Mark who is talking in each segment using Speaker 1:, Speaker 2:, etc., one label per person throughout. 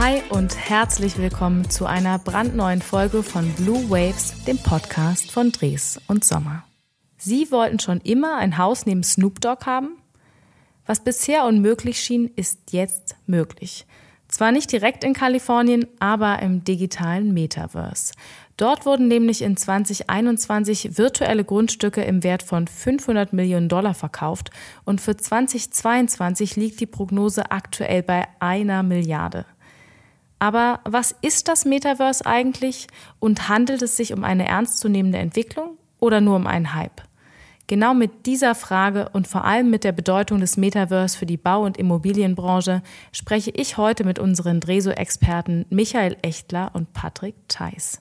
Speaker 1: Hi und herzlich willkommen zu einer brandneuen Folge von Blue Waves, dem Podcast von Dres und Sommer. Sie wollten schon immer ein Haus neben Snoop Dogg haben? Was bisher unmöglich schien, ist jetzt möglich. Zwar nicht direkt in Kalifornien, aber im digitalen Metaverse. Dort wurden nämlich in 2021 virtuelle Grundstücke im Wert von 500 Millionen Dollar verkauft und für 2022 liegt die Prognose aktuell bei einer Milliarde. Aber was ist das Metaverse eigentlich und handelt es sich um eine ernstzunehmende Entwicklung oder nur um einen Hype? Genau mit dieser Frage und vor allem mit der Bedeutung des Metaverse für die Bau- und Immobilienbranche spreche ich heute mit unseren Dreso-Experten Michael Echtler und Patrick Theis.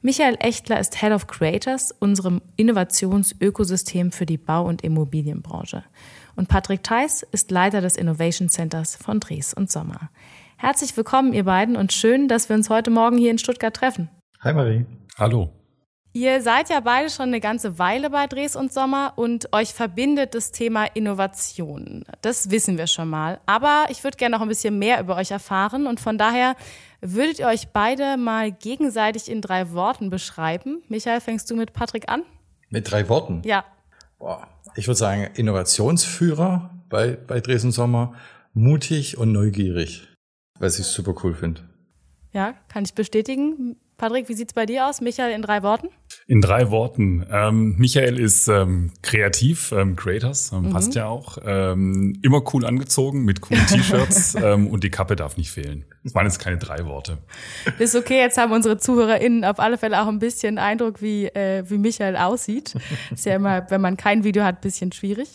Speaker 1: Michael Echtler ist Head of Creators, unserem Innovationsökosystem für die Bau- und Immobilienbranche. Und Patrick Theis ist Leiter des Innovation Centers von Dres und Sommer. Herzlich willkommen, ihr beiden, und schön, dass wir uns heute Morgen hier in Stuttgart treffen.
Speaker 2: Hi Marie.
Speaker 3: Hallo.
Speaker 1: Ihr seid ja beide schon eine ganze Weile bei Dres und Sommer und euch verbindet das Thema Innovation. Das wissen wir schon mal. Aber ich würde gerne noch ein bisschen mehr über euch erfahren und von daher würdet ihr euch beide mal gegenseitig in drei Worten beschreiben. Michael, fängst du mit Patrick an?
Speaker 2: Mit drei Worten?
Speaker 1: Ja.
Speaker 2: Boah, ich würde sagen Innovationsführer bei, bei Dresden Sommer, mutig und neugierig, was ich super cool finde.
Speaker 1: Ja, kann ich bestätigen. Patrick, wie sieht's bei dir aus? Michael in drei Worten?
Speaker 3: In drei Worten. Ähm, Michael ist ähm, kreativ, ähm, Creators, ähm, mhm. passt ja auch. Ähm, immer cool angezogen mit coolen T-Shirts ähm, und die Kappe darf nicht fehlen. Das waren jetzt keine drei Worte.
Speaker 1: Ist okay, jetzt haben unsere ZuhörerInnen auf alle Fälle auch ein bisschen Eindruck, wie, äh, wie Michael aussieht. Ist ja immer, wenn man kein Video hat, ein bisschen schwierig.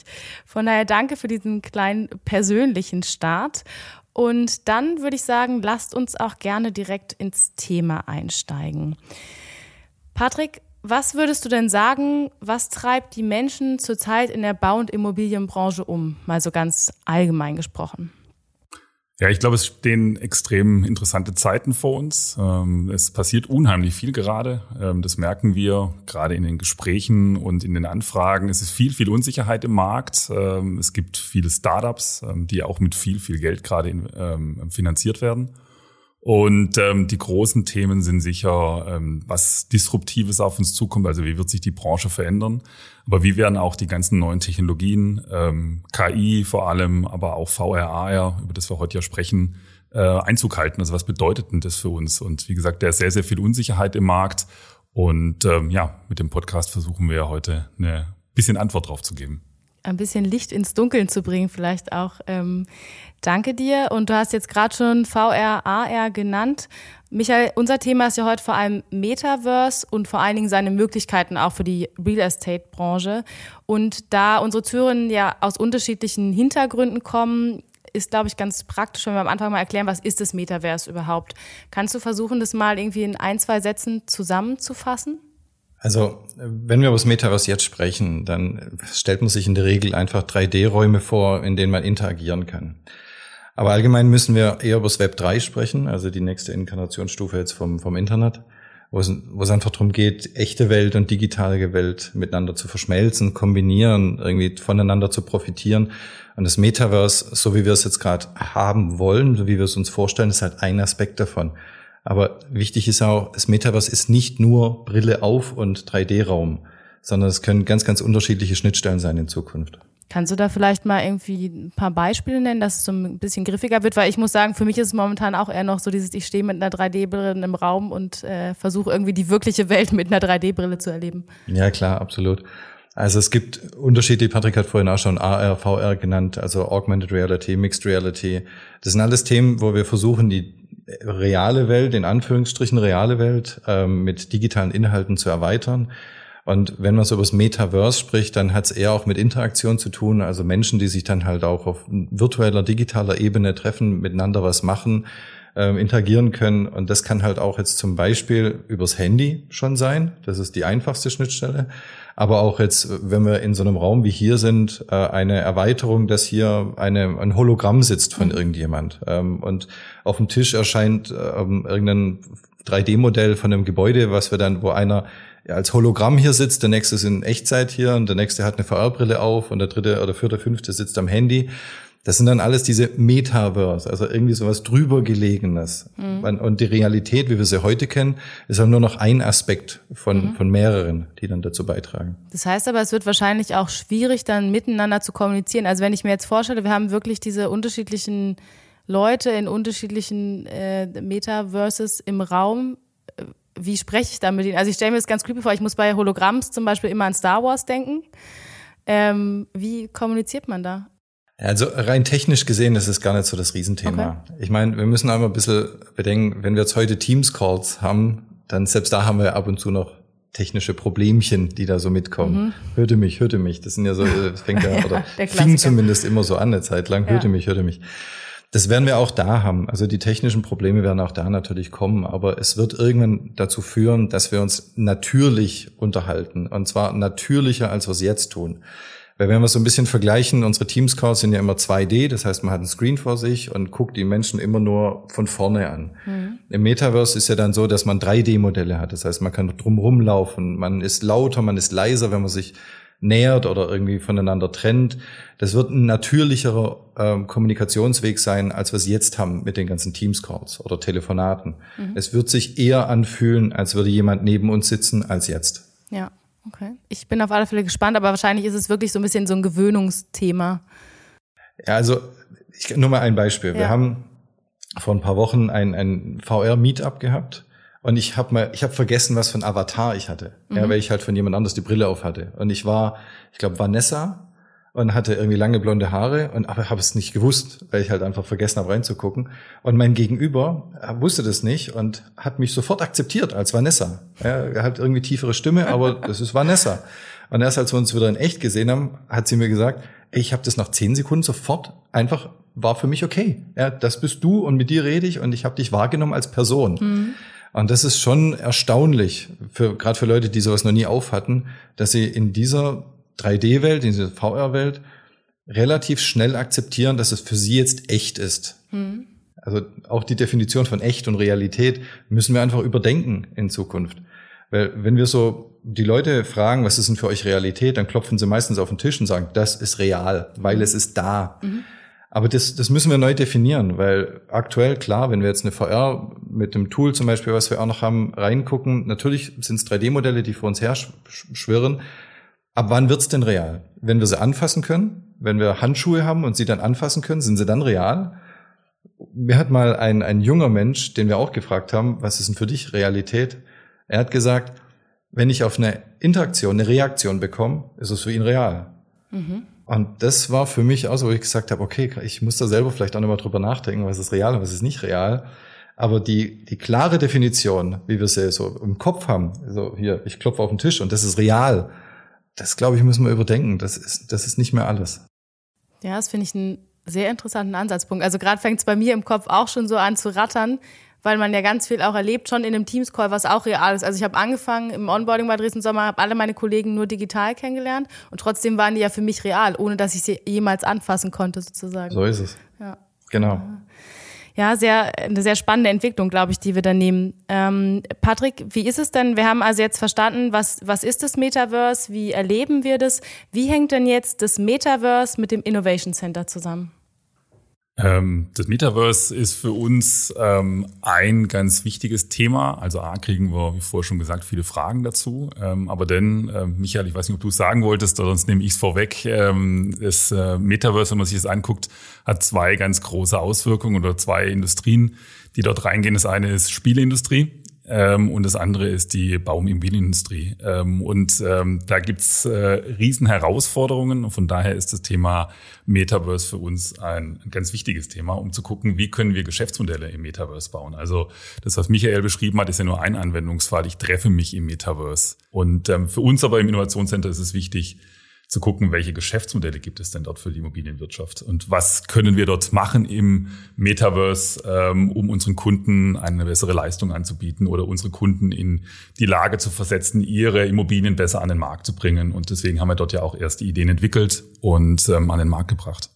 Speaker 1: Von daher danke für diesen kleinen persönlichen Start. Und dann würde ich sagen, lasst uns auch gerne direkt ins Thema einsteigen. Patrick, was würdest du denn sagen, was treibt die Menschen zurzeit in der Bau- und Immobilienbranche um? Mal so ganz allgemein gesprochen.
Speaker 3: Ja, ich glaube, es stehen extrem interessante Zeiten vor uns. Ähm, es passiert unheimlich viel gerade. Ähm, das merken wir gerade in den Gesprächen und in den Anfragen. Es ist viel, viel Unsicherheit im Markt. Ähm, es gibt viele Startups, die auch mit viel, viel Geld gerade finanziert werden. Und ähm, die großen Themen sind sicher, ähm, was Disruptives auf uns zukommt, also wie wird sich die Branche verändern, aber wie werden auch die ganzen neuen Technologien, ähm, KI vor allem, aber auch VR, AR, über das wir heute ja sprechen, äh, Einzug halten. Also was bedeutet denn das für uns? Und wie gesagt, da ist sehr, sehr viel Unsicherheit im Markt. Und ähm, ja, mit dem Podcast versuchen wir heute eine bisschen Antwort drauf zu geben
Speaker 1: ein bisschen Licht ins Dunkeln zu bringen, vielleicht auch. Ähm, danke dir. Und du hast jetzt gerade schon VR, AR genannt. Michael, unser Thema ist ja heute vor allem Metaverse und vor allen Dingen seine Möglichkeiten auch für die Real Estate-Branche. Und da unsere Türen ja aus unterschiedlichen Hintergründen kommen, ist, glaube ich, ganz praktisch, wenn wir am Anfang mal erklären, was ist das Metaverse überhaupt. Kannst du versuchen, das mal irgendwie in ein, zwei Sätzen zusammenzufassen?
Speaker 2: Also, wenn wir über das Metaverse jetzt sprechen, dann stellt man sich in der Regel einfach 3D-Räume vor, in denen man interagieren kann. Aber allgemein müssen wir eher über das Web 3 sprechen, also die nächste Inkarnationsstufe jetzt vom, vom Internet, wo es, wo es einfach darum geht, echte Welt und digitale Welt miteinander zu verschmelzen, kombinieren, irgendwie voneinander zu profitieren. Und das Metaverse, so wie wir es jetzt gerade haben wollen, so wie wir es uns vorstellen, ist halt ein Aspekt davon. Aber wichtig ist auch, das Metaverse ist nicht nur Brille auf und 3D-Raum, sondern es können ganz, ganz unterschiedliche Schnittstellen sein in Zukunft.
Speaker 1: Kannst du da vielleicht mal irgendwie ein paar Beispiele nennen, dass es so ein bisschen griffiger wird? Weil ich muss sagen, für mich ist es momentan auch eher noch so dieses, ich stehe mit einer 3D-Brille im Raum und äh, versuche irgendwie die wirkliche Welt mit einer 3D-Brille zu erleben.
Speaker 2: Ja, klar, absolut. Also es gibt Unterschiede, Patrick hat vorhin auch schon AR, VR genannt, also Augmented Reality, Mixed Reality. Das sind alles Themen, wo wir versuchen, die reale Welt, in Anführungsstrichen reale Welt, ähm, mit digitalen Inhalten zu erweitern. Und wenn man so über das Metaverse spricht, dann hat es eher auch mit Interaktion zu tun, also Menschen, die sich dann halt auch auf virtueller, digitaler Ebene treffen, miteinander was machen, ähm, interagieren können. Und das kann halt auch jetzt zum Beispiel übers Handy schon sein. Das ist die einfachste Schnittstelle aber auch jetzt, wenn wir in so einem Raum wie hier sind, äh, eine Erweiterung, dass hier eine, ein Hologramm sitzt von mhm. irgendjemand ähm, und auf dem Tisch erscheint ähm, irgendein 3D-Modell von einem Gebäude, was wir dann, wo einer als Hologramm hier sitzt, der nächste ist in Echtzeit hier und der nächste hat eine VR-Brille auf und der dritte oder vierte, fünfte sitzt am Handy Das sind dann alles diese Metaverse, also irgendwie sowas drüber gelegenes. Mhm. Und die Realität, wie wir sie heute kennen, ist halt nur noch ein Aspekt von, mhm. von mehreren, die dann dazu beitragen.
Speaker 1: Das heißt aber, es wird wahrscheinlich auch schwierig, dann miteinander zu kommunizieren. Also wenn ich mir jetzt vorstelle, wir haben wirklich diese unterschiedlichen Leute in unterschiedlichen äh, Metaverses im Raum. Äh, wie spreche ich da mit ihnen? Also ich stelle mir das ganz creepy vor, ich muss bei Hologramms zum Beispiel immer an Star Wars denken. Ähm, wie kommuniziert man da?
Speaker 2: Also rein technisch gesehen ist es gar nicht so das Riesenthema. Okay. Ich meine, wir müssen einmal ein bisschen bedenken, wenn wir jetzt heute Teams-Calls haben, dann selbst da haben wir ab und zu noch technische Problemchen, die da so mitkommen. Mhm. Hörte mich, hörte mich. Das sind ja so, äh, fängt ja, oder fing zumindest immer so an eine Zeit lang. Hörte ja. mich, hörte mich. Das werden wir auch da haben. Also die technischen Probleme werden auch da natürlich kommen, aber es wird irgendwann dazu führen, dass wir uns natürlich unterhalten. Und zwar natürlicher, als wir es jetzt tun. Weil wenn wir so ein bisschen vergleichen, unsere Teams-Calls sind ja immer 2D, das heißt, man hat einen Screen vor sich und guckt die Menschen immer nur von vorne an. Mhm. Im Metaverse ist ja dann so, dass man 3D-Modelle hat, das heißt, man kann drumherum laufen, man ist lauter, man ist leiser, wenn man sich nähert oder irgendwie voneinander trennt. Das wird ein natürlicherer ähm, Kommunikationsweg sein, als wir es jetzt haben mit den ganzen Teams-Calls oder Telefonaten. Mhm. Es wird sich eher anfühlen, als würde jemand neben uns sitzen, als jetzt.
Speaker 1: Ja. Okay. Ich bin auf alle Fälle gespannt, aber wahrscheinlich ist es wirklich so ein bisschen so ein Gewöhnungsthema.
Speaker 2: Ja, also ich nur mal ein Beispiel. Ja. Wir haben vor ein paar Wochen ein, ein VR-Meetup gehabt und ich habe mal, ich habe vergessen, was für ein Avatar ich hatte, mhm. ja, weil ich halt von jemand anders die Brille auf hatte. Und ich war, ich glaube, Vanessa und hatte irgendwie lange blonde Haare und aber habe es nicht gewusst, weil ich halt einfach vergessen habe reinzugucken. Und mein Gegenüber wusste das nicht und hat mich sofort akzeptiert als Vanessa. er hat irgendwie tiefere Stimme, aber das ist Vanessa. Und erst als wir uns wieder in echt gesehen haben, hat sie mir gesagt, ich habe das nach zehn Sekunden sofort einfach war für mich okay. Ja, das bist du und mit dir rede ich und ich habe dich wahrgenommen als Person. Mhm. Und das ist schon erstaunlich, für, gerade für Leute, die sowas noch nie auf hatten, dass sie in dieser 3D-Welt, in dieser VR-Welt, relativ schnell akzeptieren, dass es für sie jetzt echt ist. Mhm. Also auch die Definition von echt und Realität müssen wir einfach überdenken in Zukunft. Weil wenn wir so die Leute fragen, was ist denn für euch Realität, dann klopfen sie meistens auf den Tisch und sagen, das ist real, weil es ist da. Mhm. Aber das, das müssen wir neu definieren, weil aktuell, klar, wenn wir jetzt eine VR mit dem Tool zum Beispiel, was wir auch noch haben, reingucken, natürlich sind es 3D-Modelle, die vor uns her schwirren, Ab wann wird's denn real? Wenn wir sie anfassen können, wenn wir Handschuhe haben und sie dann anfassen können, sind sie dann real? Mir hat mal ein, ein junger Mensch, den wir auch gefragt haben, was ist denn für dich Realität? Er hat gesagt, wenn ich auf eine Interaktion, eine Reaktion bekomme, ist es für ihn real. Mhm. Und das war für mich auch so, wo ich gesagt habe, okay, ich muss da selber vielleicht auch nochmal drüber nachdenken, was ist real und was ist nicht real. Aber die, die klare Definition, wie wir sie so im Kopf haben, so hier, ich klopfe auf den Tisch und das ist real, das glaube ich, müssen wir überdenken. Das ist, das ist nicht mehr alles.
Speaker 1: Ja, das finde ich einen sehr interessanten Ansatzpunkt. Also gerade fängt es bei mir im Kopf auch schon so an zu rattern, weil man ja ganz viel auch erlebt, schon in einem Teams-Call, was auch real ist. Also ich habe angefangen im Onboarding bei Dresden Sommer, habe alle meine Kollegen nur digital kennengelernt und trotzdem waren die ja für mich real, ohne dass ich sie jemals anfassen konnte sozusagen.
Speaker 2: So ist es. Ja. Genau. Ja
Speaker 1: ja, sehr, eine sehr spannende Entwicklung, glaube ich, die wir da nehmen. Ähm, Patrick, wie ist es denn? Wir haben also jetzt verstanden, was, was ist das Metaverse? Wie erleben wir das? Wie hängt denn jetzt das Metaverse mit dem Innovation Center zusammen?
Speaker 3: Ähm, das Metaverse ist für uns ähm, ein ganz wichtiges Thema. Also A, kriegen wir, wie vorher schon gesagt, viele Fragen dazu. Ähm, aber denn, äh, Michael, ich weiß nicht, ob du es sagen wolltest, oder sonst nehme ich es vorweg. Ähm, das äh, Metaverse, wenn man sich das anguckt, hat zwei ganz große Auswirkungen oder zwei Industrien, die dort reingehen. Das eine ist Spieleindustrie. Ähm, und das andere ist die Baumimmobilienindustrie. Ähm, und ähm, da gibt's äh, riesen Herausforderungen. Und von daher ist das Thema Metaverse für uns ein, ein, ganz wichtiges Thema, um zu gucken, wie können wir Geschäftsmodelle im Metaverse bauen. Also das, was Michael beschrieben hat, ist ja nur ein Anwendungsfall. Ich treffe mich im Metaverse. Und ähm, für uns aber im Innovationscenter ist es wichtig, zu gucken, welche Geschäftsmodelle gibt es denn dort für die Immobilienwirtschaft und was können wir dort machen im Metaverse, ähm, um unseren Kunden eine bessere Leistung anzubieten oder unsere Kunden in die Lage zu versetzen, ihre Immobilien besser an den Markt zu bringen. Und deswegen haben wir dort ja auch erste Ideen entwickelt und ähm, an den Markt gebracht.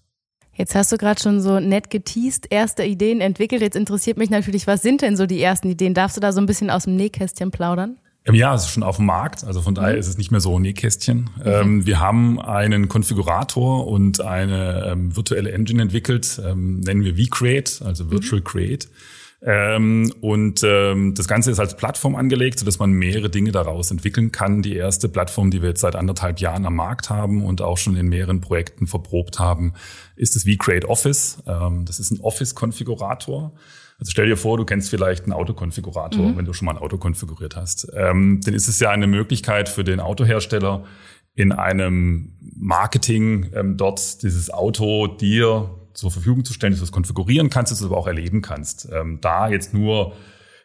Speaker 1: Jetzt hast du gerade schon so nett geteased, erste Ideen entwickelt. Jetzt interessiert mich natürlich, was sind denn so die ersten Ideen? Darfst du da so ein bisschen aus dem Nähkästchen plaudern?
Speaker 3: Ja, es ist schon auf dem Markt, also von daher mhm. ist es nicht mehr so ein Nähkästchen. Mhm. Ähm, wir haben einen Konfigurator und eine ähm, virtuelle Engine entwickelt, ähm, nennen wir vCreate, also Virtual mhm. Create. Ähm, und ähm, das Ganze ist als Plattform angelegt, sodass man mehrere Dinge daraus entwickeln kann. Die erste Plattform, die wir jetzt seit anderthalb Jahren am Markt haben und auch schon in mehreren Projekten verprobt haben, ist das vCreate Office. Ähm, das ist ein Office-Konfigurator. Also stell dir vor, du kennst vielleicht einen Autokonfigurator, mhm. wenn du schon mal ein Auto konfiguriert hast. Ähm, dann ist es ja eine Möglichkeit für den Autohersteller, in einem Marketing ähm, dort dieses Auto dir zur Verfügung zu stellen, dass du es konfigurieren kannst, dass du es aber auch erleben kannst. Ähm, da jetzt nur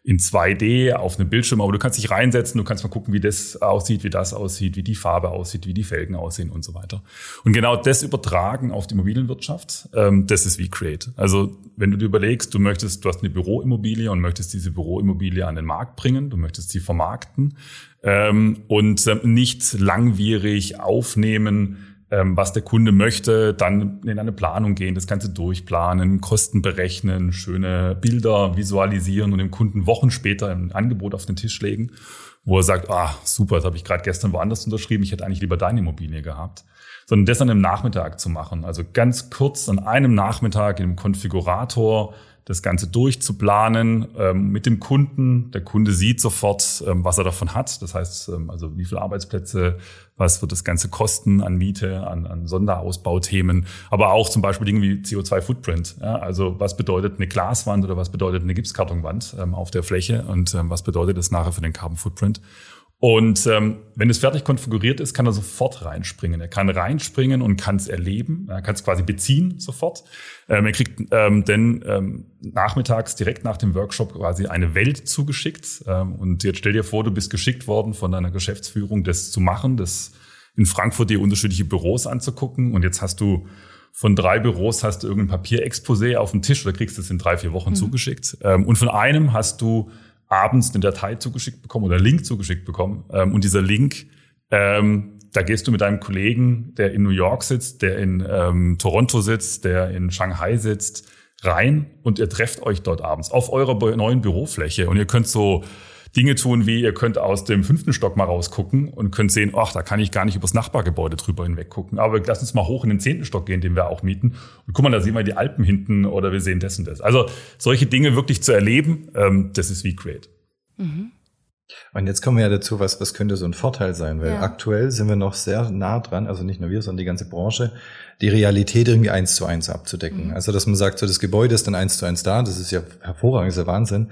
Speaker 3: in 2D auf einem Bildschirm, aber du kannst dich reinsetzen, du kannst mal gucken, wie das aussieht, wie das aussieht, wie die Farbe aussieht, wie die Felgen aussehen und so weiter. Und genau das übertragen auf die Immobilienwirtschaft, ähm, das ist wie Create. Also wenn du dir überlegst, du möchtest, du hast eine Büroimmobilie und möchtest diese Büroimmobilie an den Markt bringen, du möchtest sie vermarkten ähm, und ähm, nicht langwierig aufnehmen, was der Kunde möchte, dann in eine Planung gehen, das Ganze durchplanen, Kosten berechnen, schöne Bilder visualisieren und dem Kunden Wochen später ein Angebot auf den Tisch legen, wo er sagt, ah, super, das habe ich gerade gestern woanders unterschrieben, ich hätte eigentlich lieber deine Immobilie gehabt. Sondern das an einem Nachmittag zu machen. Also ganz kurz an einem Nachmittag im Konfigurator das Ganze durchzuplanen ähm, mit dem Kunden. Der Kunde sieht sofort, ähm, was er davon hat. Das heißt, ähm, also wie viele Arbeitsplätze, was wird das Ganze kosten an Miete, an, an Sonderausbauthemen, aber auch zum Beispiel Dinge wie CO2-Footprint. Ja? Also was bedeutet eine Glaswand oder was bedeutet eine Gipskartonwand ähm, auf der Fläche und ähm, was bedeutet das nachher für den Carbon Footprint? Und ähm, wenn es fertig konfiguriert ist, kann er sofort reinspringen. Er kann reinspringen und kann es erleben. Er kann es quasi beziehen sofort. Ähm, er kriegt ähm, denn ähm, nachmittags direkt nach dem Workshop quasi eine Welt zugeschickt. Ähm, und jetzt stell dir vor, du bist geschickt worden von deiner Geschäftsführung, das zu machen, das in Frankfurt dir unterschiedliche Büros anzugucken. Und jetzt hast du von drei Büros hast du irgendein Papierexposé auf dem Tisch oder kriegst es in drei, vier Wochen mhm. zugeschickt. Ähm, und von einem hast du abends eine Datei zugeschickt bekommen oder Link zugeschickt bekommen. Ähm, und dieser Link, ähm, da gehst du mit deinem Kollegen, der in New York sitzt, der in ähm, Toronto sitzt, der in Shanghai sitzt, rein und ihr trefft euch dort abends auf eurer neuen Bürofläche und ihr könnt so Dinge tun, wie ihr könnt aus dem fünften Stock mal rausgucken und könnt sehen, ach, da kann ich gar nicht übers Nachbargebäude drüber hinweg gucken. Aber lass uns mal hoch in den zehnten Stock gehen, den wir auch mieten. Und guck mal, da sehen wir die Alpen hinten oder wir sehen das und das. Also solche Dinge wirklich zu erleben, ähm, das ist wie Create. Mhm.
Speaker 2: Und jetzt kommen wir ja dazu, was, was könnte so ein Vorteil sein? Weil ja. aktuell sind wir noch sehr nah dran, also nicht nur wir, sondern die ganze Branche, die Realität irgendwie eins zu eins abzudecken. Mhm. Also, dass man sagt, so das Gebäude ist dann eins zu eins da, das ist ja hervorragend, das ist ja Wahnsinn.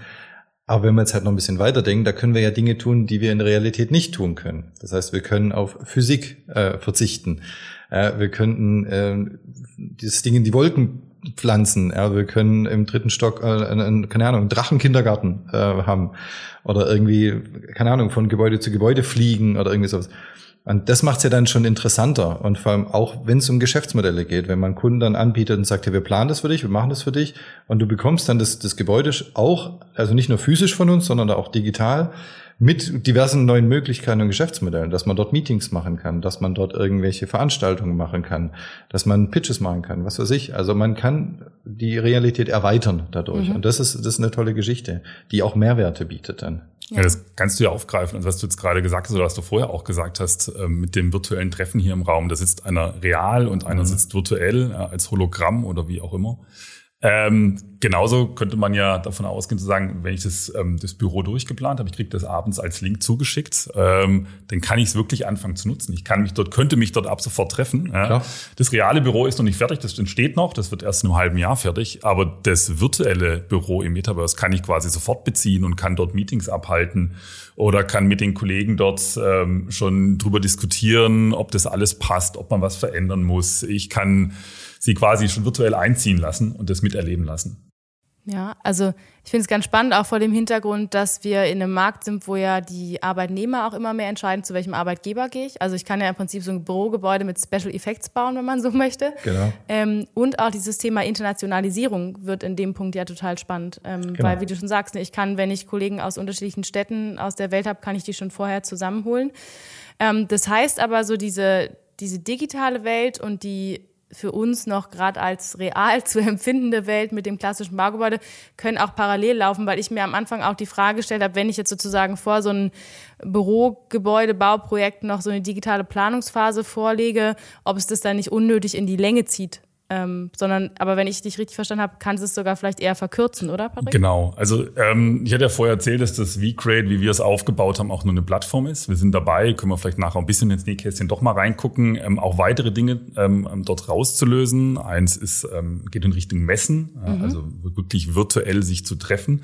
Speaker 2: Aber wenn wir jetzt halt noch ein bisschen weiterdenken, da können wir ja Dinge tun, die wir in der Realität nicht tun können. Das heißt, wir können auf Physik äh, verzichten. Äh, wir könnten äh, dieses Ding in die Wolken pflanzen. Ja, wir können im dritten Stock, äh, einen, keine Ahnung, einen Drachenkindergarten äh, haben. Oder irgendwie, keine Ahnung, von Gebäude zu Gebäude fliegen oder irgendwie sowas. Und das macht es ja dann schon interessanter. Und vor allem auch, wenn es um Geschäftsmodelle geht, wenn man Kunden dann anbietet und sagt, ja, wir planen das für dich, wir machen das für dich. Und du bekommst dann das, das Gebäude auch, also nicht nur physisch von uns, sondern auch digital mit diversen neuen Möglichkeiten und Geschäftsmodellen, dass man dort Meetings machen kann, dass man dort irgendwelche Veranstaltungen machen kann, dass man Pitches machen kann, was weiß ich. Also man kann die Realität erweitern dadurch. Mhm. Und das ist, das ist eine tolle Geschichte, die auch Mehrwerte bietet dann.
Speaker 3: Ja. ja. das kannst du ja aufgreifen. Also was du jetzt gerade gesagt hast oder was du vorher auch gesagt hast, ähm, mit dem virtuellen Treffen hier im Raum, da sitzt einer real und einer mhm. sitzt virtuell als Hologramm oder wie auch immer. Ähm, genauso könnte man ja davon ausgehen zu sagen, wenn ich das, ähm, das Büro durchgeplant habe, ich kriege das abends als Link zugeschickt, ähm, dann kann ich es wirklich anfangen zu nutzen. Ich kann mich dort, könnte mich dort ab sofort treffen. Ja. Das reale Büro ist noch nicht fertig, das entsteht noch, das wird erst in einem halben Jahr fertig, aber das virtuelle Büro im Metaverse kann ich quasi sofort beziehen und kann dort Meetings abhalten oder kann mit den Kollegen dort ähm, schon drüber diskutieren, ob das alles passt, ob man was verändern muss. Ich kann sie quasi schon virtuell einziehen lassen und das miterleben lassen.
Speaker 1: Ja, also ich finde es ganz spannend, auch vor dem Hintergrund, dass wir in einem Markt sind, wo ja die Arbeitnehmer auch immer mehr entscheiden, zu welchem Arbeitgeber gehe ich. Also ich kann ja im Prinzip so ein Bürogebäude mit Special Effects bauen, wenn man so möchte. Genau. Ähm, und auch dieses Thema Internationalisierung wird in dem Punkt ja total spannend. Ähm, genau. Weil, wie du schon sagst, ne, ich kann, wenn ich Kollegen aus unterschiedlichen Städten aus der Welt habe, kann ich die schon vorher zusammenholen. Ähm, das heißt aber so diese, diese digitale Welt und die für uns noch gerade als real zu empfindende Welt mit dem klassischen Baugebäude können auch parallel laufen, weil ich mir am Anfang auch die Frage gestellt habe, wenn ich jetzt sozusagen vor so ein Bürogebäudebauprojekt noch so eine digitale Planungsphase vorlege, ob es das dann nicht unnötig in die Länge zieht. Ähm, sondern, aber wenn ich dich richtig verstanden habe, kannst du es sogar vielleicht eher verkürzen, oder,
Speaker 3: Patrick? Genau. Also ähm, ich hatte ja vorher erzählt, dass das V-Crate, wie wir es aufgebaut haben, auch nur eine Plattform ist. Wir sind dabei, können wir vielleicht nachher ein bisschen ins Nähkästchen doch mal reingucken, ähm, auch weitere Dinge ähm, dort rauszulösen. Eins ist, ähm, geht in Richtung Messen, mhm. also wirklich virtuell sich zu treffen.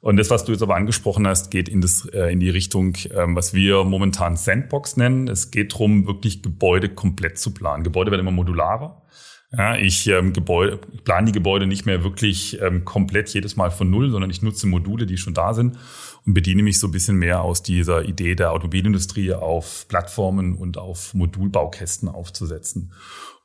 Speaker 3: Und das, was du jetzt aber angesprochen hast, geht in, das, äh, in die Richtung, ähm, was wir momentan Sandbox nennen. Es geht darum, wirklich Gebäude komplett zu planen. Gebäude werden immer modularer. Ja, ich ähm, Gebäude, plane die Gebäude nicht mehr wirklich ähm, komplett jedes Mal von Null, sondern ich nutze Module, die schon da sind und bediene mich so ein bisschen mehr aus dieser Idee der Automobilindustrie auf Plattformen und auf Modulbaukästen aufzusetzen.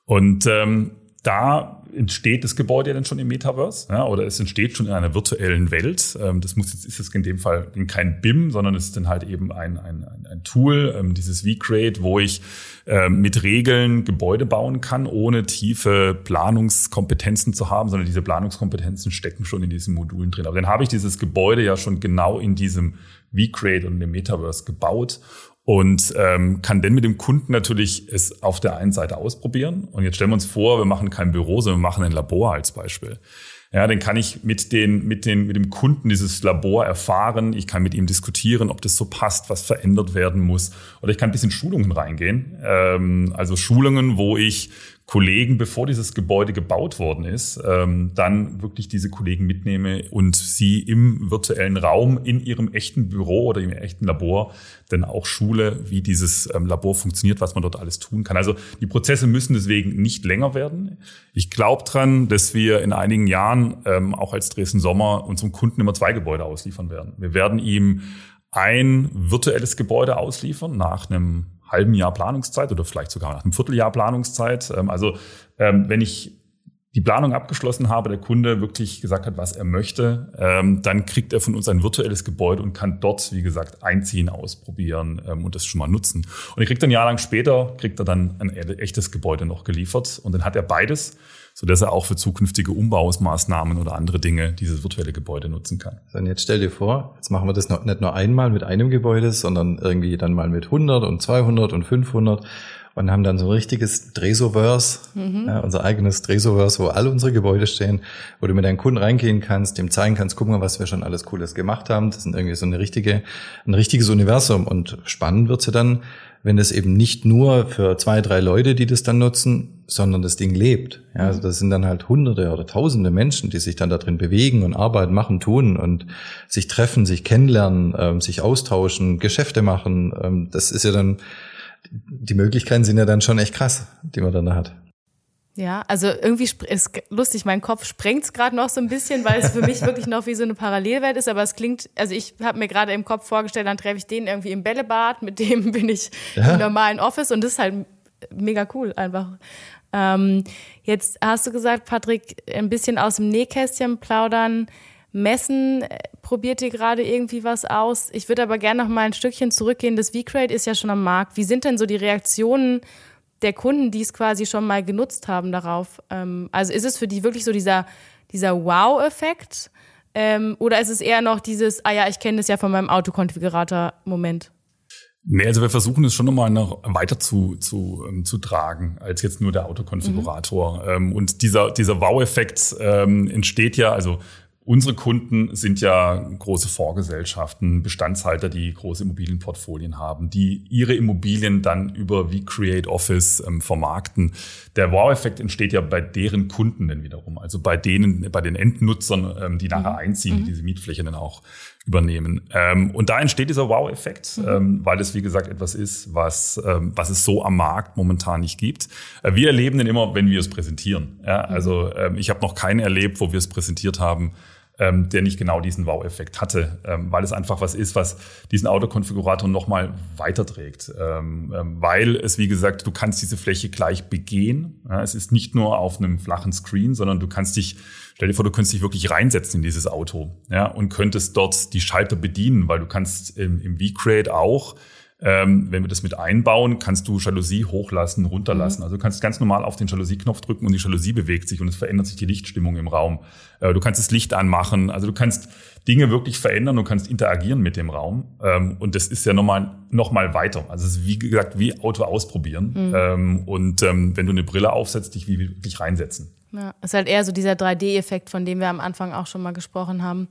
Speaker 3: Und ähm, da entsteht das Gebäude ja dann schon im Metaverse, ja, oder es entsteht schon in einer virtuellen Welt. Ähm, das muss jetzt, ist es in dem Fall kein BIM, sondern es ist dann halt eben ein, ein, ein Tool, ähm, dieses V-Create, wo ich ähm, mit Regeln Gebäude bauen kann, ohne tiefe Planungskompetenzen zu haben, sondern diese Planungskompetenzen stecken schon in diesen Modulen drin. Aber dann habe ich dieses Gebäude ja schon genau in diesem V-Create und dem Metaverse gebaut und ähm, kann dann mit dem Kunden natürlich es auf der einen Seite ausprobieren. Und jetzt stellen wir uns vor, wir machen kein Büro, sondern wir machen ein Labor als Beispiel. Ja, dann kann ich mit den, mit den, mit dem Kunden dieses Labor erfahren. Ich kann mit ihm diskutieren, ob das so passt, was verändert werden muss. Oder ich kann ein bisschen Schulungen reingehen. Ähm, also Schulungen, wo ich Kollegen, bevor dieses Gebäude gebaut worden ist, ähm, dann wirklich diese Kollegen mitnehme und sie im virtuellen Raum in ihrem echten Büro oder im echten Labor dann auch schule, wie dieses ähm, Labor funktioniert, was man dort alles tun kann. Also die Prozesse müssen deswegen nicht länger werden. Ich glaube dran, dass wir in einigen Jahren ähm, auch als Dresden Sommer unserem Kunden immer zwei Gebäude ausliefern werden. Wir werden ihm ein virtuelles Gebäude ausliefern nach einem halben Jahr Planungszeit oder vielleicht sogar nach einem Vierteljahr Planungszeit. Ähm, also ähm, wenn ich die Planung abgeschlossen habe, der Kunde wirklich gesagt hat, was er möchte, ähm, dann kriegt er von uns ein virtuelles Gebäude und kann dort, wie gesagt, einziehen, ausprobieren und das schon mal nutzen. Und er kriegt dann ein Jahr lang später, kriegt er dann ein echtes Gebäude noch geliefert und dann hat er beides sodass er auch für zukünftige Umbausmaßnahmen oder andere Dinge dieses virtuelle Gebäude nutzen kann.
Speaker 2: So, und jetzt stell dir vor, jetzt machen wir das noch, nicht nur einmal mit einem Gebäude, sondern irgendwie dann mal mit 100 und 200 und 500 und haben dann so ein richtiges Dresoverse, mhm. ja, unser eigenes Dresoverse, wo alle unsere Gebäude stehen, wo du mit deinen Kunden reingehen kannst, dem zeigen kannst, guck mal, was wir schon alles Cooles gemacht haben. Das ist irgendwie so eine richtige, ein richtiges Universum und spannend wird's ja dann, wenn es eben nicht nur für zwei, drei Leute, die das dann nutzen, sondern das Ding lebt. Ja, also das sind dann halt hunderte oder tausende Menschen, die sich dann da drin bewegen und arbeiten, machen, tun und sich treffen, sich kennenlernen, ähm, sich austauschen, Geschäfte machen. Ähm, das ist ja dann, die Möglichkeiten sind ja dann schon echt krass, die man dann da hat.
Speaker 1: Ja, also irgendwie ist lustig, mein Kopf sprengt gerade noch so ein bisschen, weil es für mich wirklich noch wie so eine Parallelwelt ist, aber es klingt, also ich habe mir gerade im Kopf vorgestellt, dann treffe ich den irgendwie im Bällebad, mit dem bin ich ja. im normalen Office und das ist halt mega cool einfach. Ähm, jetzt hast du gesagt, Patrick, ein bisschen aus dem Nähkästchen plaudern. Messen, äh, probiert ihr gerade irgendwie was aus? Ich würde aber gerne noch mal ein Stückchen zurückgehen. Das V-Crate ist ja schon am Markt. Wie sind denn so die Reaktionen der Kunden, die es quasi schon mal genutzt haben darauf? Ähm, also ist es für die wirklich so dieser, dieser Wow-Effekt? Ähm, oder ist es eher noch dieses, ah ja, ich kenne das ja von meinem Autokonfigurator-Moment?
Speaker 3: Nee, also wir versuchen es schon nochmal noch weiter zu, zu, ähm, zu tragen, als jetzt nur der Autokonfigurator. Mhm. Ähm, und dieser, dieser Wow-Effekt ähm, entsteht ja, also Unsere Kunden sind ja große Vorgesellschaften, Bestandshalter, die große Immobilienportfolien haben, die ihre Immobilien dann über wie Create Office ähm, vermarkten. Der Wow-Effekt entsteht ja bei deren Kunden dann wiederum, also bei denen, bei den Endnutzern, ähm, die nachher mhm. einziehen, die mhm. diese Mietfläche dann auch übernehmen. Ähm, und da entsteht dieser Wow-Effekt, mhm. ähm, weil es wie gesagt etwas ist, was, ähm, was es so am Markt momentan nicht gibt. Äh, wir erleben den immer, wenn wir es präsentieren. Ja, also ähm, ich habe noch keinen erlebt, wo wir es präsentiert haben, ähm, der nicht genau diesen Wow-Effekt hatte, ähm, weil es einfach was ist, was diesen Autokonfigurator nochmal weiterträgt. Ähm, ähm, weil es, wie gesagt, du kannst diese Fläche gleich begehen. Ja, es ist nicht nur auf einem flachen Screen, sondern du kannst dich, stell dir vor, du könntest dich wirklich reinsetzen in dieses Auto ja, und könntest dort die Schalter bedienen, weil du kannst im, im V-Crate auch Ähm, wenn wir das mit einbauen, kannst du Jalousie hochlassen, runterlassen. Mhm. Also du kannst ganz normal auf den Jalousie-Knopf drücken und die Jalousie bewegt sich und es verändert sich die Lichtstimmung im Raum. Äh, du kannst das Licht anmachen. Also du kannst Dinge wirklich verändern, du kannst interagieren mit dem Raum. Ähm, und das ist ja nochmal noch mal weiter. Also es ist wie gesagt wie Auto ausprobieren. Mhm. Ähm, und ähm, wenn du eine Brille aufsetzt, dich wie wirklich reinsetzen.
Speaker 1: Ja, ist halt eher so dieser 3D-Effekt, von dem wir am Anfang auch schon mal gesprochen haben.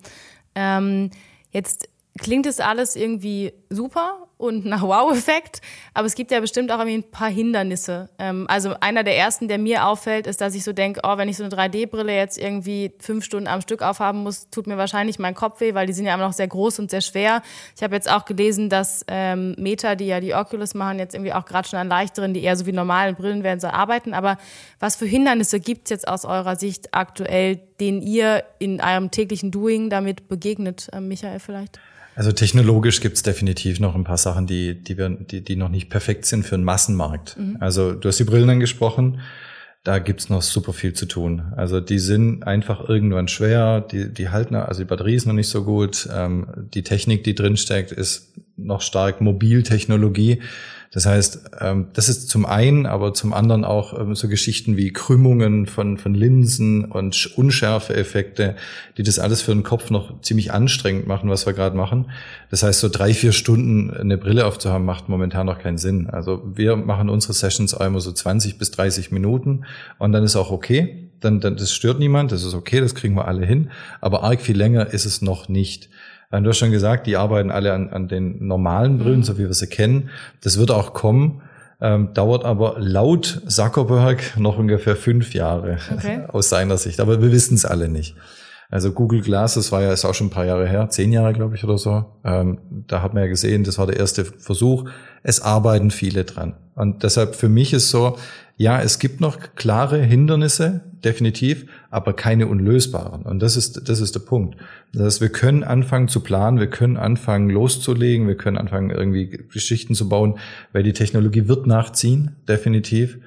Speaker 1: Ähm, jetzt klingt es alles irgendwie super und nach Wow-Effekt, aber es gibt ja bestimmt auch irgendwie ein paar Hindernisse. Ähm, also einer der ersten, der mir auffällt, ist, dass ich so denke, oh, wenn ich so eine 3D-Brille jetzt irgendwie fünf Stunden am Stück aufhaben muss, tut mir wahrscheinlich mein Kopf weh, weil die sind ja immer noch sehr groß und sehr schwer. Ich habe jetzt auch gelesen, dass ähm, Meta, die ja die Oculus machen, jetzt irgendwie auch gerade schon an leichteren, die eher so wie normalen Brillen werden, so arbeiten. Aber was für Hindernisse gibt es jetzt aus eurer Sicht aktuell, denen ihr in eurem täglichen Doing damit begegnet, äh, Michael vielleicht?
Speaker 2: Also technologisch gibt's definitiv noch ein paar Sachen, die, die, wir, die, die noch nicht perfekt sind für einen Massenmarkt. Mhm. Also du hast die Brillen angesprochen, da gibt's noch super viel zu tun. Also die sind einfach irgendwann schwer, die, die halten, also die Batterie ist noch nicht so gut, ähm, die Technik, die drinsteckt, ist noch stark Mobiltechnologie. Das heißt, ähm, das ist zum einen, aber zum anderen auch ähm, so Geschichten wie Krümmungen von, von Linsen und Unschärfeeffekte, die das alles für den Kopf noch ziemlich anstrengend machen, was wir gerade machen. Das heißt, so drei, vier Stunden eine Brille aufzuhaben, macht momentan noch keinen Sinn. Also wir machen unsere Sessions einmal so 20 bis 30 Minuten und dann ist auch okay. Dann, dann, das stört niemand, das ist okay, das kriegen wir alle hin. Aber arg viel länger ist es noch nicht. Du hast schon gesagt, die arbeiten alle an, an den normalen Brillen, mhm. so wie wir sie kennen. Das wird auch kommen, ähm, dauert aber laut Zuckerberg noch ungefähr fünf Jahre okay. aus seiner Sicht. Aber wir wissen es alle nicht. Also Google Glass, das war ja ist auch schon ein paar Jahre her, zehn Jahre glaube ich oder so. Ähm, da hat man ja gesehen, das war der erste Versuch. Es arbeiten viele dran. Und deshalb für mich ist so, ja, es gibt noch klare Hindernisse, definitiv, aber keine unlösbaren. Und das ist, das ist der Punkt. Das heißt, wir können anfangen zu planen, wir können anfangen loszulegen, wir können anfangen irgendwie Geschichten zu bauen, weil die Technologie wird nachziehen, definitiv.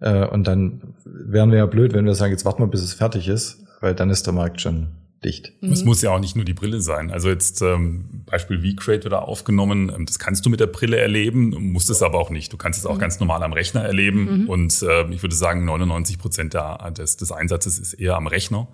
Speaker 2: Äh, und dann wären wir ja blöd, wenn wir sagen, jetzt warten wir, bis es fertig ist, weil dann ist der Markt schon dicht.
Speaker 3: Es mhm. muss ja auch nicht nur die Brille sein. Also jetzt ähm, Beispiel V-Crate wird da aufgenommen. Ähm, das kannst du mit der Brille erleben, musst es aber auch nicht. Du kannst es auch mhm. ganz normal am Rechner erleben. Mhm. Und äh, ich würde sagen, 99 Prozent der, des, des Einsatzes ist eher am Rechner.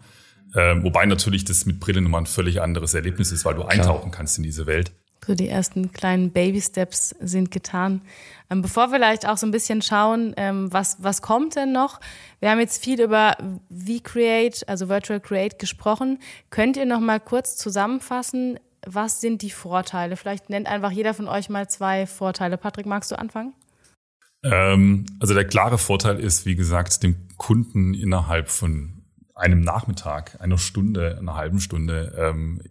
Speaker 3: Äh, wobei natürlich das mit Brille nochmal ein völlig anderes Erlebnis ist, weil du eintauchen Klar. kannst in diese Welt.
Speaker 1: So die ersten kleinen Baby-Steps sind getan. Ähm, bevor wir vielleicht auch so ein bisschen schauen, ähm, was, was kommt denn noch? Wir haben jetzt viel über V-Create, also Virtual Create gesprochen. Könnt ihr noch mal kurz zusammenfassen, was sind die Vorteile? Vielleicht nennt einfach jeder von euch mal zwei Vorteile. Patrick, magst du anfangen?
Speaker 3: Ähm, also der klare Vorteil ist, wie gesagt, dem Kunden innerhalb von einem Nachmittag, einer Stunde, einer halben Stunde ähm,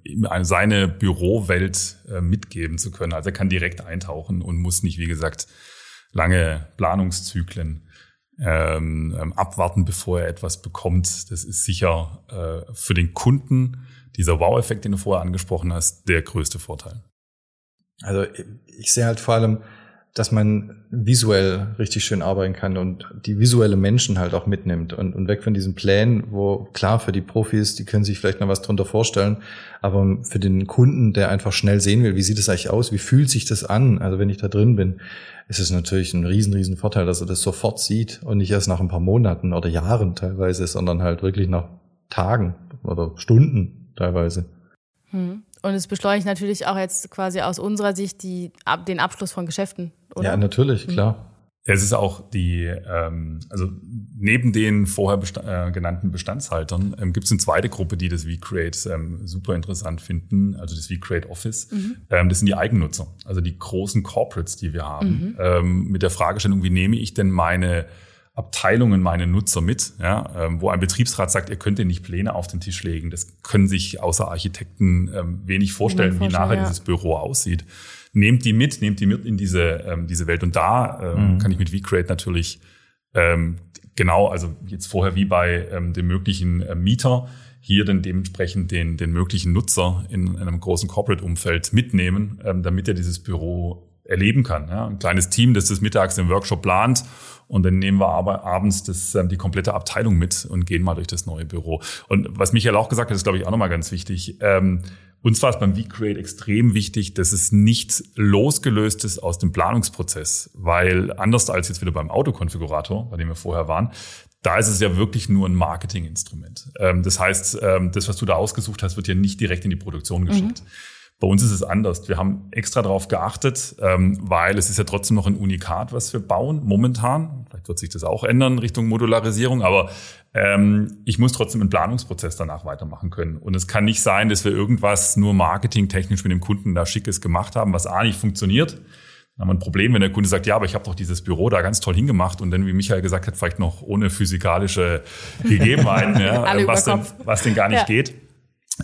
Speaker 3: seine Bürowelt äh, mitgeben zu können. Also er kann direkt eintauchen und muss nicht, wie gesagt, lange Planungszyklen ähm, ähm, abwarten, bevor er etwas bekommt. Das ist sicher äh, für den Kunden, dieser Wow-Effekt, den du vorher angesprochen hast, der größte Vorteil.
Speaker 2: Also ich sehe halt vor allem, dass man visuell richtig schön arbeiten kann und die visuelle Menschen halt auch mitnimmt und, und weg von diesen Plänen, wo klar für die Profis, die können sich vielleicht noch was drunter vorstellen, aber für den Kunden, der einfach schnell sehen will, wie sieht es eigentlich aus, wie fühlt sich das an, also wenn ich da drin bin, ist es natürlich ein riesen, riesen Vorteil, dass er das sofort sieht und nicht erst nach ein paar Monaten oder Jahren teilweise, sondern halt wirklich nach Tagen oder Stunden teilweise.
Speaker 1: Hm. Und es beschleunigt natürlich auch jetzt quasi aus unserer Sicht die, den Abschluss von Geschäften oder?
Speaker 2: Ja, natürlich, mhm. klar.
Speaker 3: Es ist auch die, ähm, also neben den vorher besta äh, genannten Bestandshaltern ähm, gibt es eine zweite Gruppe, die das vCreate ähm, super interessant finden, also das vCreate Office. Mhm. Ähm, das sind die Eigennutzer, also die großen Corporates, die wir haben. Mhm. Ähm, mit der Fragestellung, wie nehme ich denn meine Abteilungen, meine Nutzer mit, ja, ähm, wo ein Betriebsrat sagt, ihr könnt ihr nicht Pläne auf den Tisch legen. Das können sich außer Architekten ähm, wenig vorstellen, wie nachher ja. dieses Büro aussieht nehmt die mit, nehmt die mit in diese, ähm, diese Welt. Und da ähm, mhm. kann ich mit vCreate natürlich ähm, genau, also jetzt vorher wie bei ähm, dem möglichen äh, Mieter, hier dann dementsprechend den, den möglichen Nutzer in, in einem großen Corporate-Umfeld mitnehmen, ähm, damit er dieses Büro erleben kann. Ja? Ein kleines Team, das das mittags im Workshop plant und dann nehmen wir aber abends das, ähm, die komplette Abteilung mit und gehen mal durch das neue Büro. Und was Michael auch gesagt hat, ist, glaube ich, auch nochmal ganz wichtig. Ähm, Uns war es beim V-Create extrem wichtig, dass es nicht losgelöst ist aus dem Planungsprozess, weil anders als jetzt wieder beim Autokonfigurator, bei dem wir vorher waren, da ist es ja wirklich nur ein Marketinginstrument. Ähm, das heißt, ähm, das, was du da ausgesucht hast, wird ja nicht direkt in die Produktion geschickt. Mhm. Bei uns ist es anders. Wir haben extra darauf geachtet, ähm, weil es ist ja trotzdem noch ein Unikat, was wir bauen momentan. Vielleicht wird sich das auch ändern Richtung Modularisierung, aber ähm, ich muss trotzdem einen Planungsprozess danach weitermachen können. Und es kann nicht sein, dass wir irgendwas nur marketingtechnisch mit dem Kunden da Schickes gemacht haben, was A nicht funktioniert. Dann haben wir ein Problem, wenn der Kunde sagt, ja, aber ich habe doch dieses Büro da ganz toll hingemacht und dann, wie Michael gesagt hat, vielleicht noch ohne physikalische Gegebenheiten, ja, was, denn, was denn gar nicht ja. geht.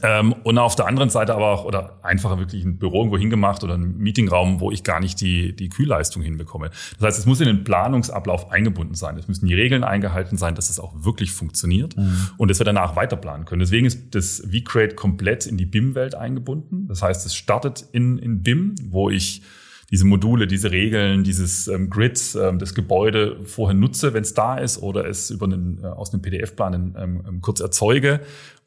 Speaker 3: Ähm, und auf der anderen Seite aber auch, oder einfacher wirklich ein Büro irgendwo hingemacht oder ein Meetingraum, wo ich gar nicht die, die Kühlleistung hinbekomme. Das heißt, es muss in den Planungsablauf eingebunden sein. Es müssen die Regeln eingehalten sein, dass es auch wirklich funktioniert mhm. und dass wir danach weiterplanen können. Deswegen ist das vCrate komplett in die BIM-Welt eingebunden. Das heißt, es startet in, in BIM, wo ich diese Module, diese Regeln, dieses ähm, Grid, ähm, das Gebäude vorher nutze, wenn es da ist, oder es über einen, äh, aus einem PDF-Plan ähm, ähm, kurz erzeuge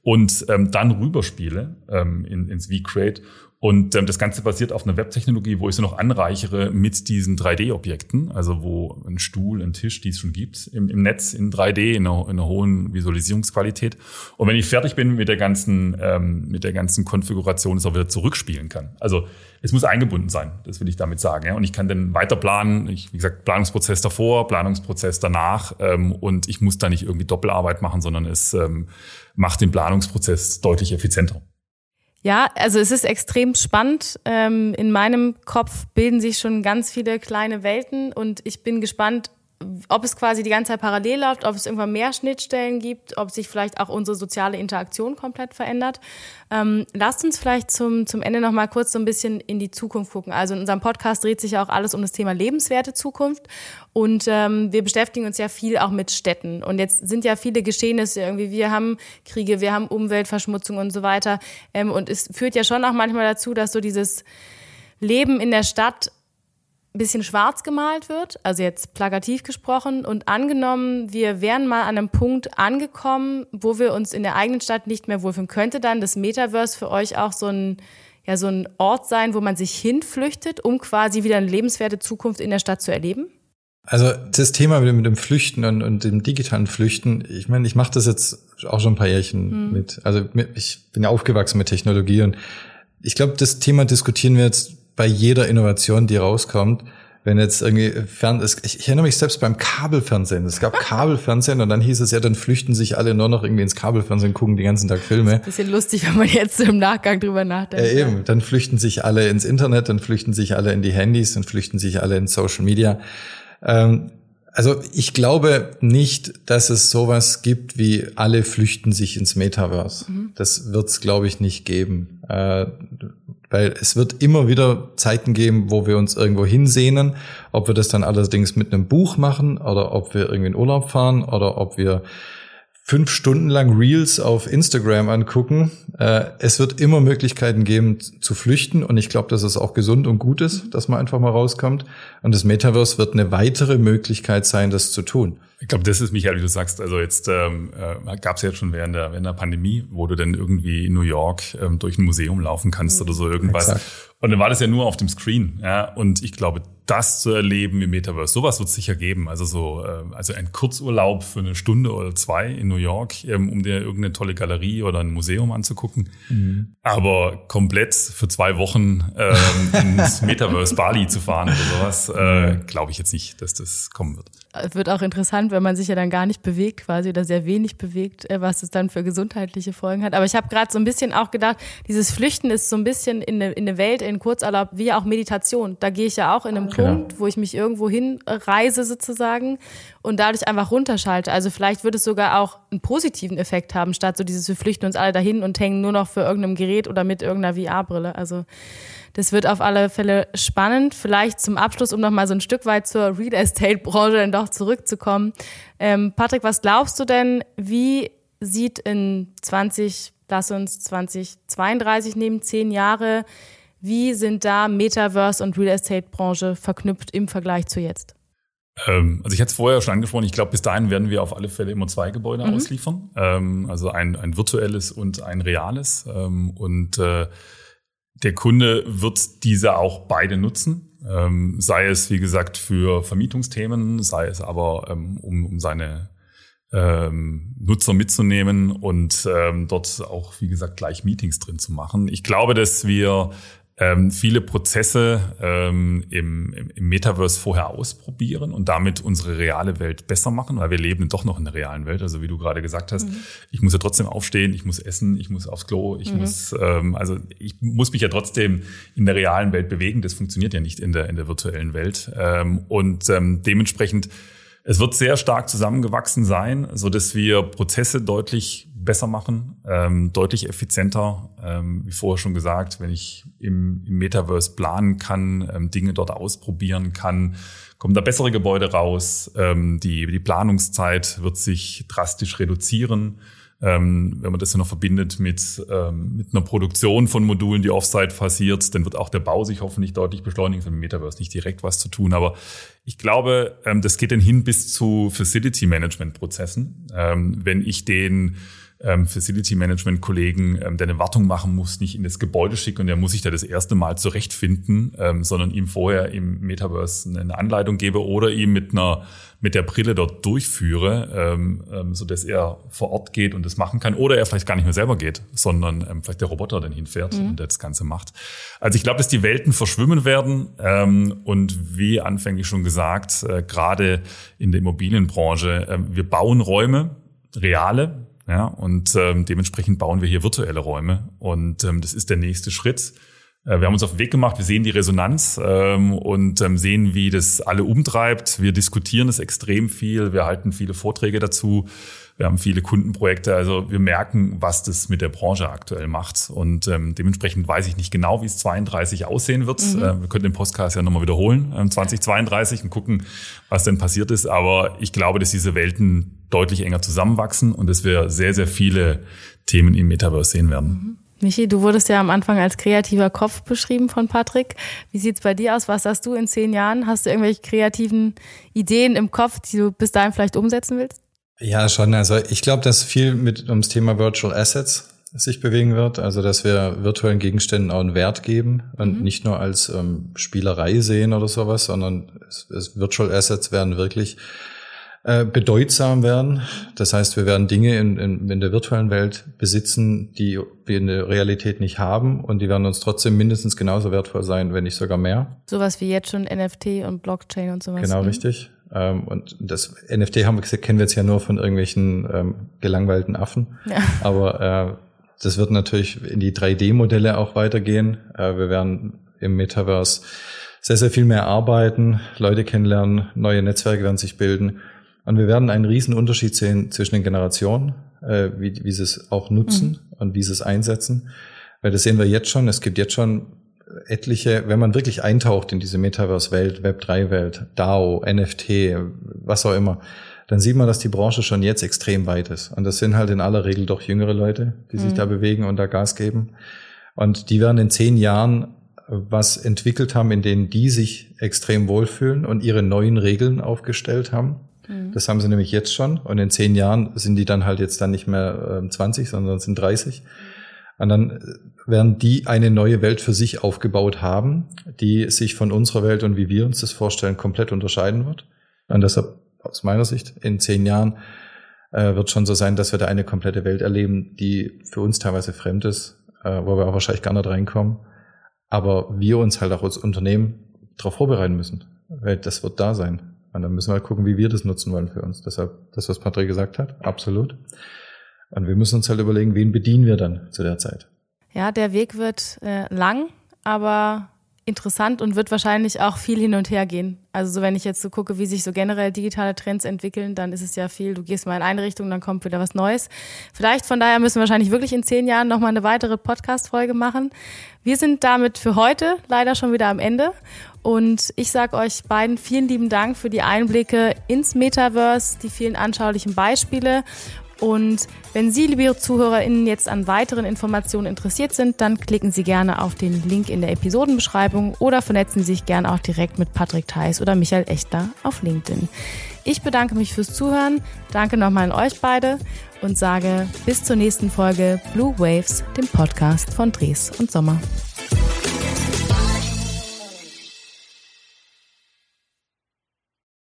Speaker 3: und ähm, dann rüberspiele ähm, in, ins vCreate. Und ähm, das Ganze basiert auf einer Webtechnologie, wo ich sie noch anreichere mit diesen 3D-Objekten, also wo ein Stuhl, ein Tisch, die es schon gibt im, im Netz in 3D, in einer, in einer hohen Visualisierungsqualität. Und wenn ich fertig bin mit der ganzen, ähm, mit der ganzen Konfiguration, es auch wieder zurückspielen kann. Also es muss eingebunden sein, das will ich damit sagen. Ja? Und ich kann dann weiter planen, ich, wie gesagt, Planungsprozess davor, Planungsprozess danach ähm, und ich muss da nicht irgendwie Doppelarbeit machen, sondern es ähm, macht den Planungsprozess deutlich effizienter.
Speaker 1: Ja, also es ist extrem spannend. Ähm, in meinem Kopf bilden sich schon ganz viele kleine Welten und ich bin gespannt, ob es quasi die ganze Zeit parallel läuft, ob es irgendwann mehr Schnittstellen gibt, ob sich vielleicht auch unsere soziale Interaktion komplett verändert. Ähm, lasst uns vielleicht zum, zum Ende noch mal kurz so ein bisschen in die Zukunft gucken. Also in unserem Podcast dreht sich ja auch alles um das Thema lebenswerte Zukunft und ähm, wir beschäftigen uns ja viel auch mit Städten. Und jetzt sind ja viele Geschehnisse irgendwie. Wir haben Kriege, wir haben Umweltverschmutzung und so weiter. Ähm, und es führt ja schon auch manchmal dazu, dass so dieses Leben in der Stadt bisschen schwarz gemalt wird, also jetzt plakativ gesprochen, und angenommen, wir wären mal an einem Punkt angekommen, wo wir uns in der eigenen Stadt nicht mehr wohlfühlen, könnte dann das Metaverse für euch auch so ein, ja, so ein Ort sein, wo man sich hinflüchtet, um quasi wieder eine lebenswerte Zukunft in der Stadt zu erleben?
Speaker 2: Also das Thema mit dem Flüchten und, und dem digitalen Flüchten, ich meine, ich mache das jetzt auch schon ein paar Jährchen hm. mit. Also ich bin ja aufgewachsen mit Technologie und ich glaube, das Thema diskutieren wir jetzt bei jeder Innovation, die rauskommt, wenn jetzt irgendwie fern ist, ich, ich erinnere mich selbst beim Kabelfernsehen. Es gab Kabelfernsehen und dann hieß es ja, dann flüchten sich alle nur noch irgendwie ins Kabelfernsehen, gucken die ganzen Tag Filme.
Speaker 1: Das ist ein bisschen lustig, wenn man jetzt im Nachgang drüber nachdenkt.
Speaker 2: Ja, eben. Dann flüchten sich alle ins Internet, dann flüchten sich alle in die Handys, dann flüchten sich alle in Social Media. Ähm, also ich glaube nicht, dass es sowas gibt wie alle flüchten sich ins Metaverse. Mhm. Das wird es, glaube ich, nicht geben. Äh, weil es wird immer wieder Zeiten geben, wo wir uns irgendwo hinsehnen. Ob wir das dann allerdings mit einem Buch machen oder ob wir irgendwie in Urlaub fahren oder ob wir fünf Stunden lang Reels auf Instagram angucken. Äh, es wird immer Möglichkeiten geben zu flüchten und ich glaube, dass es auch gesund und gut ist, dass man einfach mal rauskommt. Und das Metaverse wird eine weitere Möglichkeit sein, das zu tun.
Speaker 3: Ich glaube, das ist, Michael, wie du sagst, also jetzt ähm, äh, gab es ja schon während der, während der Pandemie, wo du dann irgendwie in New York ähm, durch ein Museum laufen kannst mhm. oder so irgendwas. Exakt. Und dann war das ja nur auf dem Screen. Ja? Und ich glaube, das zu erleben im Metaverse, sowas wird es sicher geben. Also so, äh, also ein Kurzurlaub für eine Stunde oder zwei in New York, ähm, um dir irgendeine tolle Galerie oder ein Museum anzugucken. Mhm. Aber komplett für zwei Wochen ähm, ins Metaverse Bali zu fahren oder sowas, äh, glaube ich jetzt nicht, dass das kommen wird.
Speaker 1: Es wird auch interessant, wenn man sich ja dann gar nicht bewegt, quasi oder sehr wenig bewegt, äh, was es dann für gesundheitliche Folgen hat. Aber ich habe gerade so ein bisschen auch gedacht, dieses Flüchten ist so ein bisschen in eine, in eine Welt, in Kurzurlaub wie auch Meditation. Da gehe ich ja auch in einem genau. Punkt, wo ich mich irgendwo hinreise sozusagen und dadurch einfach runterschalte. Also vielleicht würde es sogar auch einen positiven Effekt haben, statt so dieses wir flüchten uns alle dahin und hängen nur noch für irgendeinem Gerät oder mit irgendeiner VR-Brille. Also das wird auf alle Fälle spannend. Vielleicht zum Abschluss, um nochmal so ein Stück weit zur Real Estate-Branche dann doch zurückzukommen. Ähm, Patrick, was glaubst du denn, wie sieht in 20, lass uns 2032 nehmen, zehn Jahre, wie sind da Metaverse und Real Estate Branche verknüpft im Vergleich zu jetzt?
Speaker 3: Ähm, also ich hatte es vorher schon angesprochen, ich glaube, bis dahin werden wir auf alle Fälle immer zwei Gebäude mhm. ausliefern. Ähm, also ein, ein virtuelles und ein reales. Ähm, und äh, der Kunde wird diese auch beide nutzen. sei es, wie gesagt, für Vermietungsthemen, sei es aber, um, um seine Nutzer mitzunehmen und dort auch, wie gesagt, gleich Meetings drin zu machen. Ich glaube, dass wir ähm, viele Prozesse ähm, im, im, Metaverse vorher ausprobieren und damit unsere reale Welt besser machen, weil wir leben doch noch in der realen Welt. Also wie du gerade gesagt hast, mhm. ich muss ja trotzdem aufstehen, ich muss essen, ich muss aufs Klo, ich mhm. muss, ähm, also ich muss mich ja trotzdem in der realen Welt bewegen. Das funktioniert ja nicht in der in der virtuellen Welt ähm, und ähm, dementsprechend es wird sehr stark zusammengewachsen sein, so dass wir Prozesse deutlich besser machen, ähm, deutlich effizienter. Ähm, wie vorher schon gesagt, wenn ich im, im Metaverse planen kann, ähm, Dinge dort ausprobieren kann, kommen da bessere Gebäude raus. Ähm, die, die Planungszeit wird sich drastisch reduzieren. Ähm, wenn man das dann noch verbindet mit, ähm, mit einer Produktion von Modulen, die offsite passiert, dann wird auch der Bau sich hoffentlich deutlich beschleunigen. Im Metaverse nicht direkt was zu tun, aber ich glaube, ähm, das geht dann hin bis zu Facility Management Prozessen. Ähm, wenn ich den ähm, Facility Management Kollegen, ähm, der eine Wartung machen muss, nicht in das Gebäude schicken und der muss sich da das erste Mal zurechtfinden, ähm, sondern ihm vorher im Metaverse eine Anleitung gebe oder ihm mit einer mit der Brille dort durchführe, ähm, ähm, so dass er vor Ort geht und das machen kann oder er vielleicht gar nicht mehr selber geht, sondern ähm, vielleicht der Roboter dann hinfährt mhm. und das Ganze macht. Also ich glaube, dass die Welten verschwimmen werden ähm, und wie anfänglich schon gesagt, äh, gerade in der Immobilienbranche, äh, wir bauen Räume, reale, ja, und ähm, dementsprechend bauen wir hier virtuelle Räume. Und ähm, das ist der nächste Schritt. Äh, wir haben uns auf den Weg gemacht, wir sehen die Resonanz ähm, und ähm, sehen, wie das alle umtreibt. Wir diskutieren es extrem viel, wir halten viele Vorträge dazu. Wir haben viele Kundenprojekte, also wir merken, was das mit der Branche aktuell macht. Und ähm, dementsprechend weiß ich nicht genau, wie es 32 aussehen wird. Mhm. Äh, wir können den Podcast ja nochmal wiederholen, ähm, 2032 und gucken, was denn passiert ist. Aber ich glaube, dass diese Welten deutlich enger zusammenwachsen und dass wir sehr, sehr viele Themen im Metaverse sehen werden. Mhm.
Speaker 1: Michi, du wurdest ja am Anfang als kreativer Kopf beschrieben von Patrick. Wie sieht's bei dir aus? Was sagst du in zehn Jahren? Hast du irgendwelche kreativen Ideen im Kopf, die du bis dahin vielleicht umsetzen willst?
Speaker 2: Ja, schon. Also ich glaube, dass viel mit ums Thema Virtual Assets sich bewegen wird, also dass wir virtuellen Gegenständen auch einen Wert geben und mhm. nicht nur als ähm, Spielerei sehen oder sowas, sondern es, es Virtual Assets werden wirklich äh, bedeutsam werden. Das heißt, wir werden Dinge in, in, in der virtuellen Welt besitzen, die wir in der Realität nicht haben und die werden uns trotzdem mindestens genauso wertvoll sein, wenn nicht sogar mehr.
Speaker 1: Sowas wie jetzt schon NFT und Blockchain und sowas.
Speaker 2: Genau, ne? richtig. Ähm, und das NFT haben wir gesagt, kennen wir jetzt ja nur von irgendwelchen ähm, gelangweilten Affen. Ja. Aber äh, das wird natürlich in die 3D-Modelle auch weitergehen. Äh, wir werden im Metaverse sehr, sehr viel mehr arbeiten, Leute kennenlernen, neue Netzwerke werden sich bilden. Und wir werden einen riesen Unterschied sehen zwischen den Generationen, äh, wie, wie sie es auch nutzen mhm. und wie sie es einsetzen. Weil das sehen wir jetzt schon. Es gibt jetzt schon etliche, wenn man wirklich eintaucht in diese Metaverse-Welt, Web3-Welt, DAO, NFT, was auch immer, dann sieht man, dass die Branche schon jetzt extrem weit ist. Und das sind halt in aller Regel doch jüngere Leute, die mhm. sich da bewegen und da Gas geben. Und die werden in zehn Jahren was entwickelt haben, in denen die sich extrem wohlfühlen und ihre neuen Regeln aufgestellt haben. Mhm. Das haben sie nämlich jetzt schon. Und in zehn Jahren sind die dann halt jetzt dann nicht mehr 20, ähm, sondern sind 30. Und dann äh, werden die eine neue Welt für sich aufgebaut haben, die sich von unserer Welt und wie wir uns das vorstellen, komplett unterscheiden wird. Und deshalb aus meiner Sicht in zehn Jahren äh, wird schon so sein, dass wir da eine komplette Welt erleben, die für uns teilweise fremd ist, äh, wo wir auch wahrscheinlich gar nicht reinkommen. Aber wir uns halt auch als Unternehmen darauf vorbereiten müssen, weil das wird da sein. Und dann müssen wir halt gucken, wie wir das nutzen wollen für uns. Deshalb das, was Patrick gesagt hat, absolut. Und wir müssen uns halt überlegen, wen bedienen wir dann zu der Zeit.
Speaker 1: Ja, der Weg wird äh, lang, aber interessant und wird wahrscheinlich auch viel hin und her gehen. Also so wenn ich jetzt so gucke, wie sich so generell digitale Trends entwickeln, dann ist es ja viel, du gehst mal in eine Richtung, dann kommt wieder was Neues. Vielleicht von daher müssen wir wahrscheinlich wirklich in zehn Jahren nochmal eine weitere Podcast-Folge machen. Wir sind damit für heute leider schon wieder am Ende. Und ich sage euch beiden vielen lieben Dank für die Einblicke ins Metaverse, die vielen anschaulichen Beispiele Und wenn Sie, liebe ZuhörerInnen, jetzt an weiteren Informationen interessiert sind, dann klicken Sie gerne auf den Link in der Episodenbeschreibung oder vernetzen Sie sich gerne auch direkt mit Patrick Theis oder Michael Echter auf LinkedIn. Ich bedanke mich fürs Zuhören, danke nochmal an euch beide und sage bis zur nächsten Folge Blue Waves, dem Podcast von Dres und Sommer.